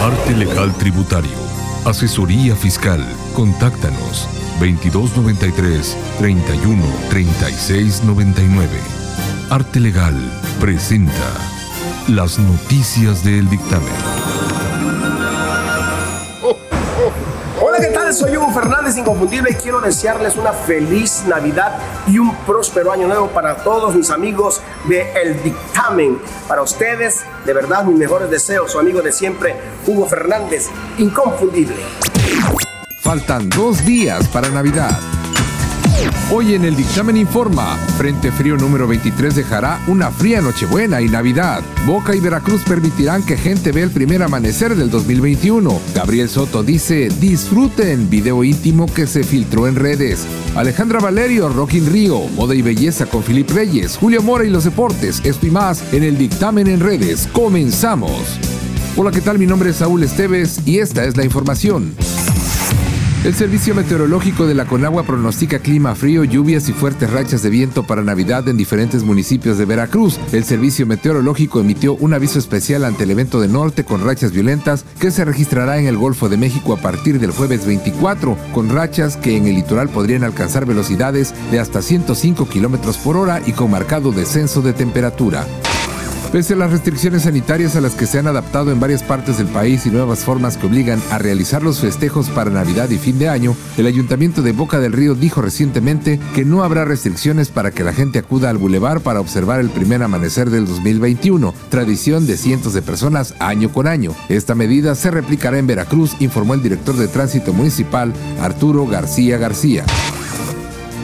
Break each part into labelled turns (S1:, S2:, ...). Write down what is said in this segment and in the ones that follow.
S1: Arte Legal Tributario. Asesoría Fiscal. Contáctanos 2293 31 36 99. Arte Legal presenta las noticias del dictamen.
S2: ¿Qué tal? Soy Hugo Fernández Inconfundible y quiero desearles una feliz Navidad y un próspero año nuevo para todos mis amigos de El Dictamen. Para ustedes, de verdad, mis mejores deseos. Su amigo de siempre, Hugo Fernández Inconfundible.
S3: Faltan dos días para Navidad. Hoy en el dictamen informa, Frente Frío número 23 dejará una fría Nochebuena y Navidad. Boca y Veracruz permitirán que gente vea el primer amanecer del 2021. Gabriel Soto dice, disfruten video íntimo que se filtró en redes. Alejandra Valerio, Rock in Río, Moda y Belleza con Filip Reyes, Julio Mora y los deportes, esto y más en el dictamen en redes. Comenzamos. Hola, ¿qué tal? Mi nombre es Saúl Esteves y esta es la información. El Servicio Meteorológico de la Conagua pronostica clima frío, lluvias y fuertes rachas de viento para Navidad en diferentes municipios de Veracruz. El Servicio Meteorológico emitió un aviso especial ante el evento de norte con rachas violentas que se registrará en el Golfo de México a partir del jueves 24, con rachas que en el litoral podrían alcanzar velocidades de hasta 105 kilómetros por hora y con marcado descenso de temperatura. Pese a las restricciones sanitarias a las que se han adaptado en varias partes del país y nuevas formas que obligan a realizar los festejos para Navidad y fin de año, el Ayuntamiento de Boca del Río dijo recientemente que no habrá restricciones para que la gente acuda al bulevar para observar el primer amanecer del 2021, tradición de cientos de personas año con año. Esta medida se replicará en Veracruz, informó el director de Tránsito Municipal, Arturo García García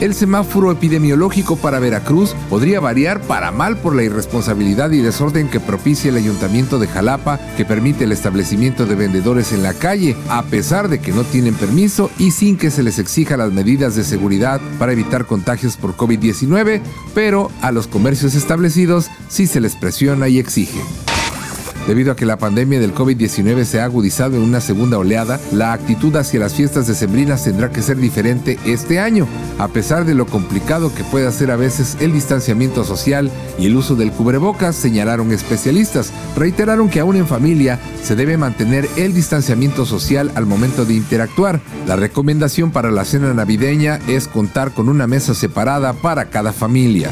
S3: el semáforo epidemiológico para Veracruz podría variar para mal por la irresponsabilidad y desorden que propicia el ayuntamiento de Jalapa, que permite el establecimiento de vendedores en la calle, a pesar de que no tienen permiso y sin que se les exija las medidas de seguridad para evitar contagios por COVID-19, pero a los comercios establecidos sí se les presiona y exige. Debido a que la pandemia del COVID-19 se ha agudizado en una segunda oleada, la actitud hacia las fiestas decembrinas tendrá que ser diferente este año, a pesar de lo complicado que puede ser a veces el distanciamiento social y el uso del cubrebocas, señalaron especialistas. Reiteraron que aún en familia se debe mantener el distanciamiento social al momento de interactuar. La recomendación para la cena navideña es contar con una mesa separada para cada familia.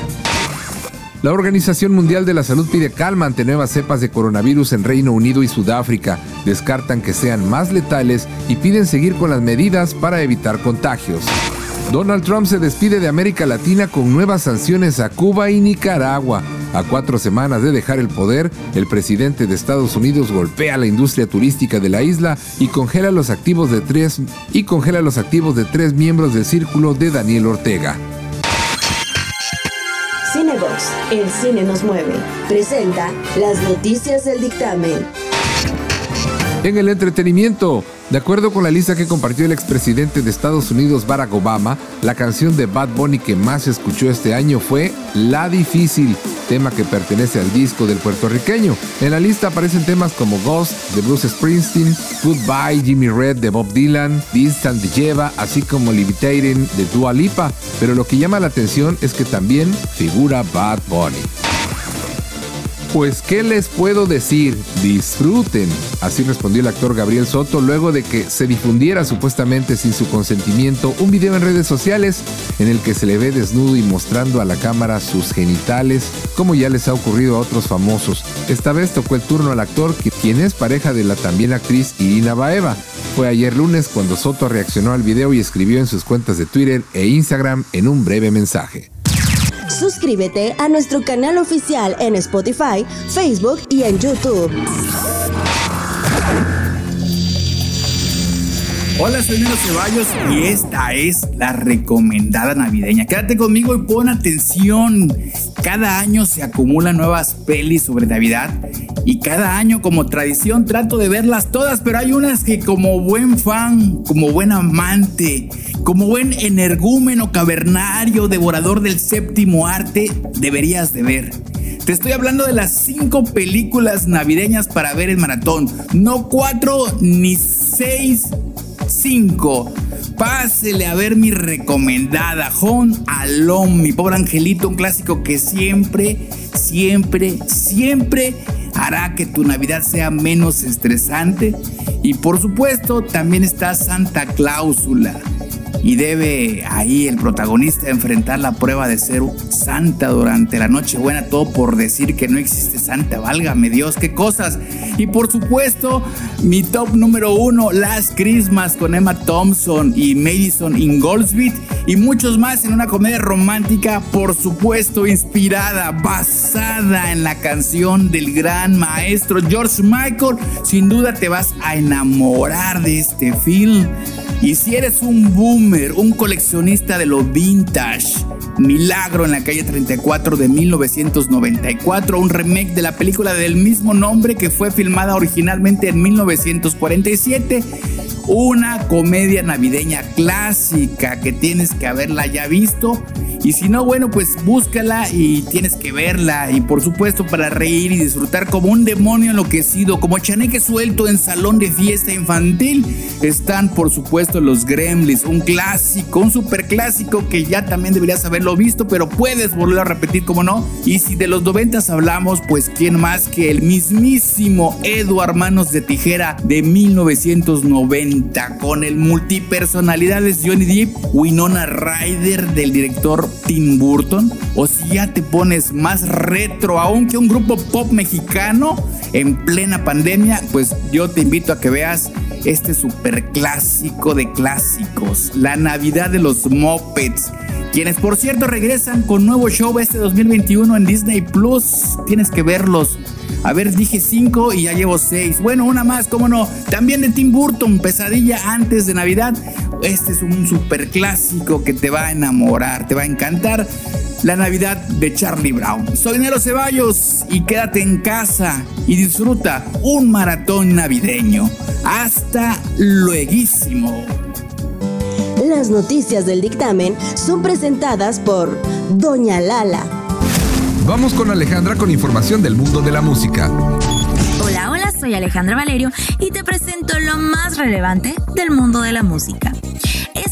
S3: La Organización Mundial de la Salud pide calma ante nuevas cepas de coronavirus en Reino Unido y Sudáfrica. Descartan que sean más letales y piden seguir con las medidas para evitar contagios. Donald Trump se despide de América Latina con nuevas sanciones a Cuba y Nicaragua. A cuatro semanas de dejar el poder, el presidente de Estados Unidos golpea la industria turística de la isla y congela los activos de tres y congela los activos de tres miembros del círculo de Daniel Ortega.
S4: El cine nos mueve, presenta las noticias del dictamen.
S3: En el entretenimiento, de acuerdo con la lista que compartió el expresidente de Estados Unidos Barack Obama, la canción de Bad Bunny que más se escuchó este año fue La Difícil, tema que pertenece al disco del puertorriqueño. En la lista aparecen temas como Ghost de Bruce Springsteen, Goodbye Jimmy Red de Bob Dylan, Distant de Jeva, así como Levitating de Dua Lipa, pero lo que llama la atención es que también figura Bad Bunny. Pues, ¿qué les puedo decir? Disfruten. Así respondió el actor Gabriel Soto luego de que se difundiera supuestamente sin su consentimiento un video en redes sociales en el que se le ve desnudo y mostrando a la cámara sus genitales, como ya les ha ocurrido a otros famosos. Esta vez tocó el turno al actor, quien es pareja de la también actriz Irina Baeva. Fue ayer lunes cuando Soto reaccionó al video y escribió en sus cuentas de Twitter e Instagram en un breve mensaje.
S4: Suscríbete a nuestro canal oficial en Spotify, Facebook y en YouTube.
S5: Hola, soy Nino Ceballos y esta es la recomendada navideña. Quédate conmigo y pon atención. Cada año se acumulan nuevas pelis sobre Navidad y cada año como tradición trato de verlas todas, pero hay unas que como buen fan, como buen amante, como buen energúmeno cavernario, devorador del séptimo arte, deberías de ver. Te estoy hablando de las cinco películas navideñas para ver en maratón. No cuatro ni seis, cinco. Pásele a ver mi recomendada, Home Alone, mi pobre angelito, un clásico que siempre, siempre, siempre hará que tu Navidad sea menos estresante. Y por supuesto, también está Santa Cláusula y debe ahí el protagonista enfrentar la prueba de ser santa durante la Nochebuena, todo por decir que no existe santa, válgame Dios, qué cosas. Y por supuesto, mi top número uno, Last Christmas con Emma Thompson y Madison Ingoldsby y muchos más en una comedia romántica, por supuesto, inspirada, basada en la canción del gran maestro George Michael. Sin duda te vas a enamorar de este film. Y si eres un boomer, un coleccionista de lo vintage, Milagro en la calle 34 de 1994, un remake de la película del mismo nombre que fue filmada originalmente en 1947 una comedia navideña clásica que tienes que haberla ya visto. Y si no, bueno, pues búscala y tienes que verla. Y por supuesto para reír y disfrutar como un demonio enloquecido, como chaneque suelto en salón de fiesta infantil, están por supuesto los Gremlins, un clásico, un super clásico que ya también deberías haberlo visto, pero puedes volver a repetir como no. Y si de los noventas hablamos, pues quién más que el mismísimo Edward Manos de Tijera de 1990 con el multipersonalidades Johnny Depp, Winona Ryder del director Tim Burton, o si ya te pones más retro aún que un grupo pop mexicano en plena pandemia, pues yo te invito a que veas este super clásico de clásicos, La Navidad de los Muppets quienes por cierto regresan con nuevo show este 2021 en Disney Plus. Tienes que verlos. A ver, dije 5 y ya llevo 6. Bueno, una más, cómo no. También de Tim Burton, Pesadilla antes de Navidad. Este es un super clásico que te va a enamorar, te va a encantar. La Navidad de Charlie Brown. Soy Nero Ceballos y quédate en casa y disfruta un maratón navideño. Hasta luego.
S4: Las noticias del dictamen son presentadas por Doña Lala.
S3: Vamos con Alejandra con información del mundo de la música.
S6: Hola, hola, soy Alejandra Valerio y te presento lo más relevante del mundo de la música.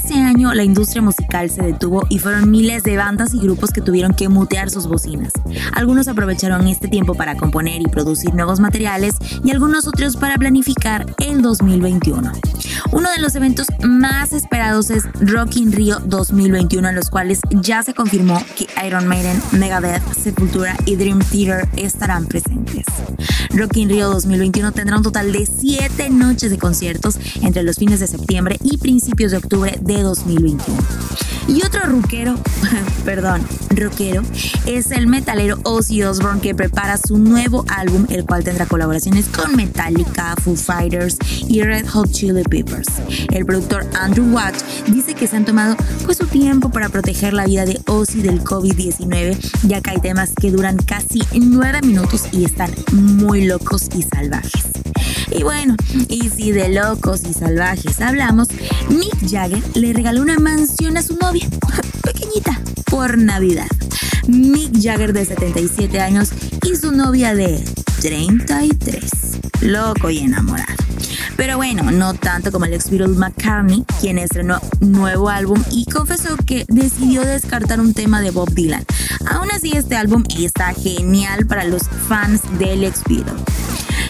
S6: Este año la industria musical se detuvo y fueron miles de bandas y grupos que tuvieron que mutear sus bocinas. Algunos aprovecharon este tiempo para componer y producir nuevos materiales y algunos otros para planificar el 2021. Uno de los eventos más esperados es Rock in Rio 2021, en los cuales ya se confirmó que Iron Maiden, Megadeth, Sepultura y Dream Theater estarán presentes. Rock in Rio 2021 tendrá un total de 7 noches de conciertos entre los fines de septiembre y principios de octubre de 2021. Y otro rockero, perdón, rockero, es el metalero Ozzy Osbourne que prepara su nuevo álbum, el cual tendrá colaboraciones con Metallica, Foo Fighters y Red Hot Chili Peppers. El productor Andrew Watt dice que se han tomado pues su tiempo para proteger la vida de Ozzy del COVID-19, ya que hay temas que duran casi 9 minutos y están muy locos y salvajes. Y bueno, y si de locos y salvajes hablamos, Mick Jagger le regaló una mansión a su novia, pequeñita, por Navidad. Mick Jagger de 77 años y su novia de 33. Loco y enamorado. Pero bueno, no tanto como el ex Beatle McCartney, quien estrenó nuevo álbum y confesó que decidió descartar un tema de Bob Dylan. Aún así, este álbum está genial para los fans del ex Beatle.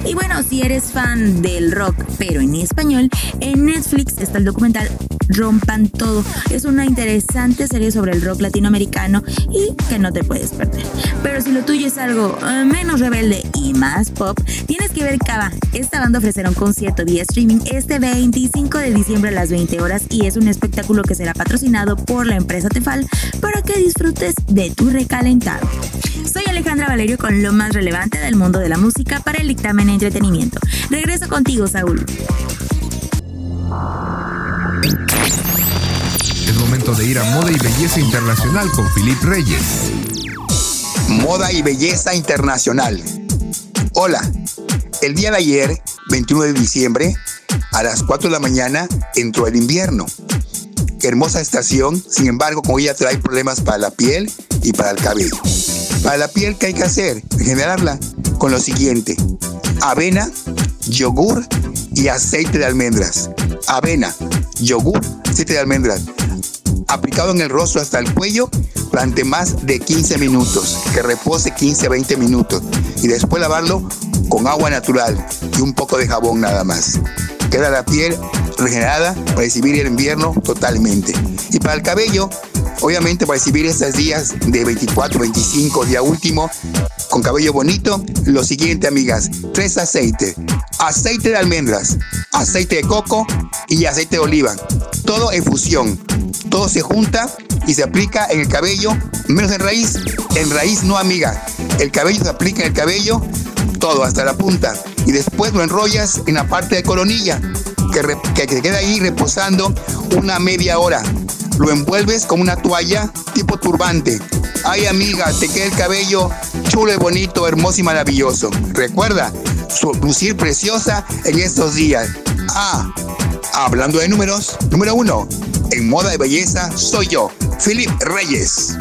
S6: Y bueno, si eres fan del rock, pero en español, en Netflix está el documental Rompan Todo. Es una interesante serie sobre el rock latinoamericano y que no te puedes perder. Pero si lo tuyo es algo eh, menos rebelde y más pop, tienes que ver Cava. Esta banda ofrecerá un concierto vía streaming este 25 de diciembre a las 20 horas y es un espectáculo que será patrocinado por la empresa Tefal para que disfrutes de tu recalentado. Soy Alejandra Valerio con lo más relevante del mundo de la música para el dictamen entretenimiento. Regreso contigo, Saúl.
S3: Es momento de ir a Moda y Belleza Internacional con Filip Reyes.
S7: Moda y Belleza Internacional. Hola, el día de ayer, 21 de diciembre, a las 4 de la mañana, entró el invierno. hermosa estación, sin embargo, como ella trae problemas para la piel y para el cabello. Para la piel, ¿qué hay que hacer? Generarla con lo siguiente. Avena, yogur y aceite de almendras. Avena, yogur, aceite de almendras. Aplicado en el rostro hasta el cuello durante más de 15 minutos. Que repose 15 a 20 minutos. y después lavarlo con agua natural y un poco de jabón nada más. Queda la piel regenerada para recibir el invierno totalmente. Y para el cabello, obviamente para recibir estos días de 24, 25, día último, con cabello bonito, lo siguiente amigas, tres aceites. Aceite de almendras, aceite de coco y aceite de oliva. Todo en fusión. Todo se junta y se aplica en el cabello, menos en raíz. En raíz no amiga. El cabello se aplica en el cabello todo hasta la punta y después lo enrollas en la parte de coronilla que, que queda ahí reposando una media hora. Lo envuelves con una toalla tipo turbante. Ay amiga, te queda el cabello chulo y bonito, hermoso y maravilloso. Recuerda, lucir preciosa en estos días. Ah, hablando de números, número uno, en moda de belleza soy yo, Philip Reyes.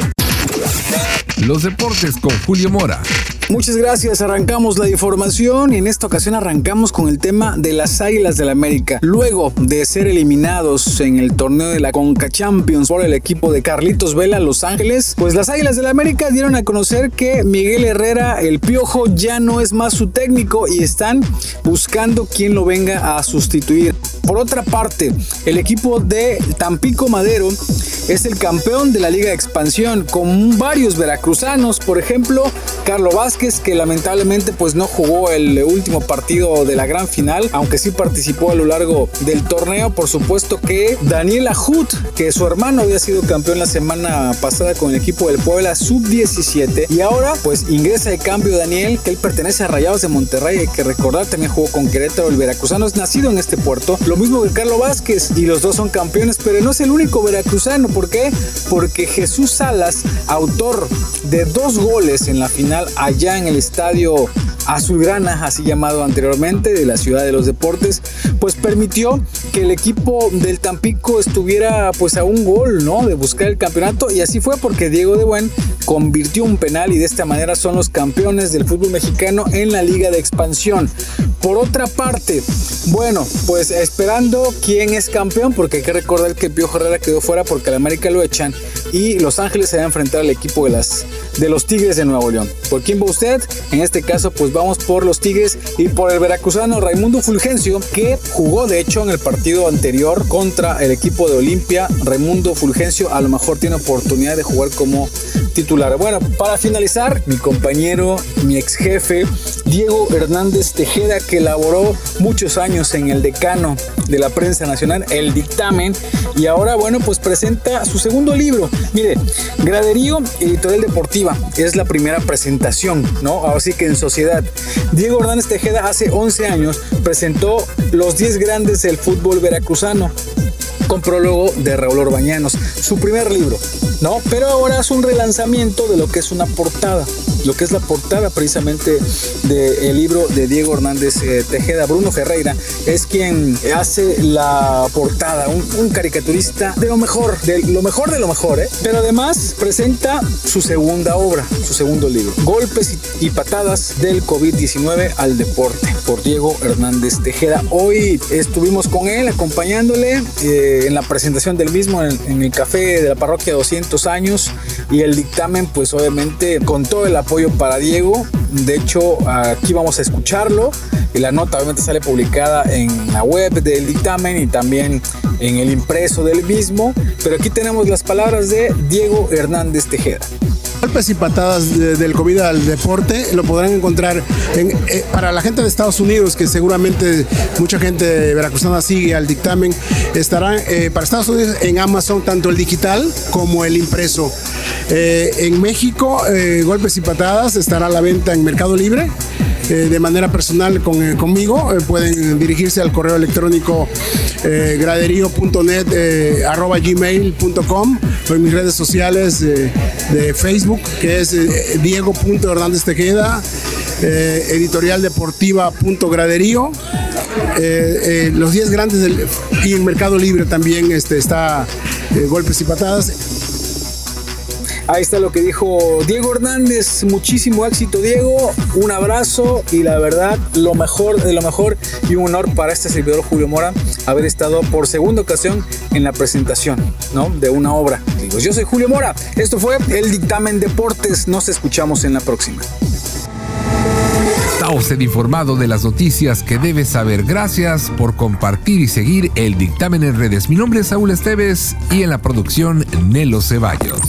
S3: Los deportes con Julio Mora.
S8: Muchas gracias, arrancamos la información y en esta ocasión arrancamos con el tema de las Águilas del la América. Luego de ser eliminados en el torneo de la Conca Champions por el equipo de Carlitos Vela Los Ángeles, pues las Águilas del la América dieron a conocer que Miguel Herrera, el Piojo, ya no es más su técnico y están buscando quien lo venga a sustituir. Por otra parte, el equipo de Tampico Madero es el campeón de la Liga de Expansión con varios veracruzanos, por ejemplo, Carlos Vázquez que lamentablemente pues no jugó el último partido de la gran final, aunque sí participó a lo largo del torneo, por supuesto que Daniel Ajut, que su hermano había sido campeón la semana pasada con el equipo del Puebla sub-17 y ahora pues ingresa de cambio Daniel, que él pertenece a Rayados de Monterrey, hay que recordar también jugó con Querétaro, el veracruzano es nacido en este puerto, lo mismo que Carlos Vázquez y los dos son campeones, pero no es el único veracruzano. ¿Por qué? Porque Jesús Salas, autor de dos goles en la final allá en el estadio Azulgrana, así llamado anteriormente, de la ciudad de los deportes, pues permitió que el equipo del Tampico estuviera pues a un gol, ¿no? De buscar el campeonato y así fue porque Diego de Buen convirtió un penal y de esta manera son los campeones del fútbol mexicano en la liga de expansión. Por otra parte, bueno, pues esperando quién es campeón, porque hay que recordar que Pío Herrera quedó fuera porque el América lo echan y Los Ángeles se va a enfrentar al equipo de, las, de los Tigres de Nuevo León. ¿Por quién va usted? En este caso, pues vamos por los Tigres y por el veracruzano Raimundo Fulgencio, que jugó de hecho en el partido anterior contra el equipo de Olimpia. Raimundo Fulgencio a lo mejor tiene oportunidad de jugar como titular. Bueno, para finalizar, mi compañero, mi ex jefe, Diego Hernández Tejeda, que elaboró muchos años en el decano de la prensa nacional, el dictamen, y ahora, bueno, pues presenta su segundo libro. Mire, Graderío Editorial Deportiva es la primera presentación, ¿no? Así que en sociedad. Diego Hernández Tejeda hace 11 años presentó los 10 grandes del fútbol veracruzano con prólogo de Raúl Orbañanos, su primer libro, ¿no? Pero ahora es un relanzamiento de lo que es una portada lo que es la portada precisamente del libro de Diego Hernández eh, Tejeda. Bruno Ferreira es quien hace la portada, un, caricaturista de lo mejor, de lo mejor de lo mejor, ¿eh? pero además presenta su segunda obra, su segundo libro, Golpes y, patadas del COVID-19 al deporte, por Diego Hernández Tejeda. Hoy estuvimos con él acompañándole eh, en la presentación del mismo en, en el café de la parroquia 200 años y el dictamen pues obviamente con todo el apoyo para Diego. De hecho, aquí vamos a escucharlo. Y la nota obviamente sale publicada en la web del dictamen y también en el impreso del mismo. Pero aquí tenemos las palabras de Diego Hernández Tejeda.
S9: Golpes y patadas del COVID al deporte lo podrán encontrar eh, para la gente de Estados Unidos, que seguramente mucha gente veracruzana sigue al dictamen, estarán eh, para Estados Unidos en Amazon tanto el digital como el impreso. Eh, en México, Golpes y patadas estará a la venta en Mercado Libre. De manera personal con, conmigo. pueden dirigirse al correo electrónico graderío.net arroba gmail.com o en mis redes sociales de Facebook que es eh, Diego Hernández Tejeda, eh, editorial deportiva Graderío, eh, los 10 grandes y el Mercado Libre también este, está Golpes y Patadas.
S8: Ahí está lo que dijo Diego Hernández. Muchísimo éxito, Diego. Un abrazo y la verdad, lo mejor de lo mejor y un honor para este servidor Julio Mora haber estado por segunda ocasión en la presentación ¿no? de una obra. yo soy Julio Mora. Esto fue el Dictamen Deportes. Nos escuchamos en la próxima.
S3: Está usted informado de las noticias que debe saber. Gracias por compartir y seguir el dictamen en redes. Mi nombre es Saúl Esteves y en la producción Nelo Ceballos.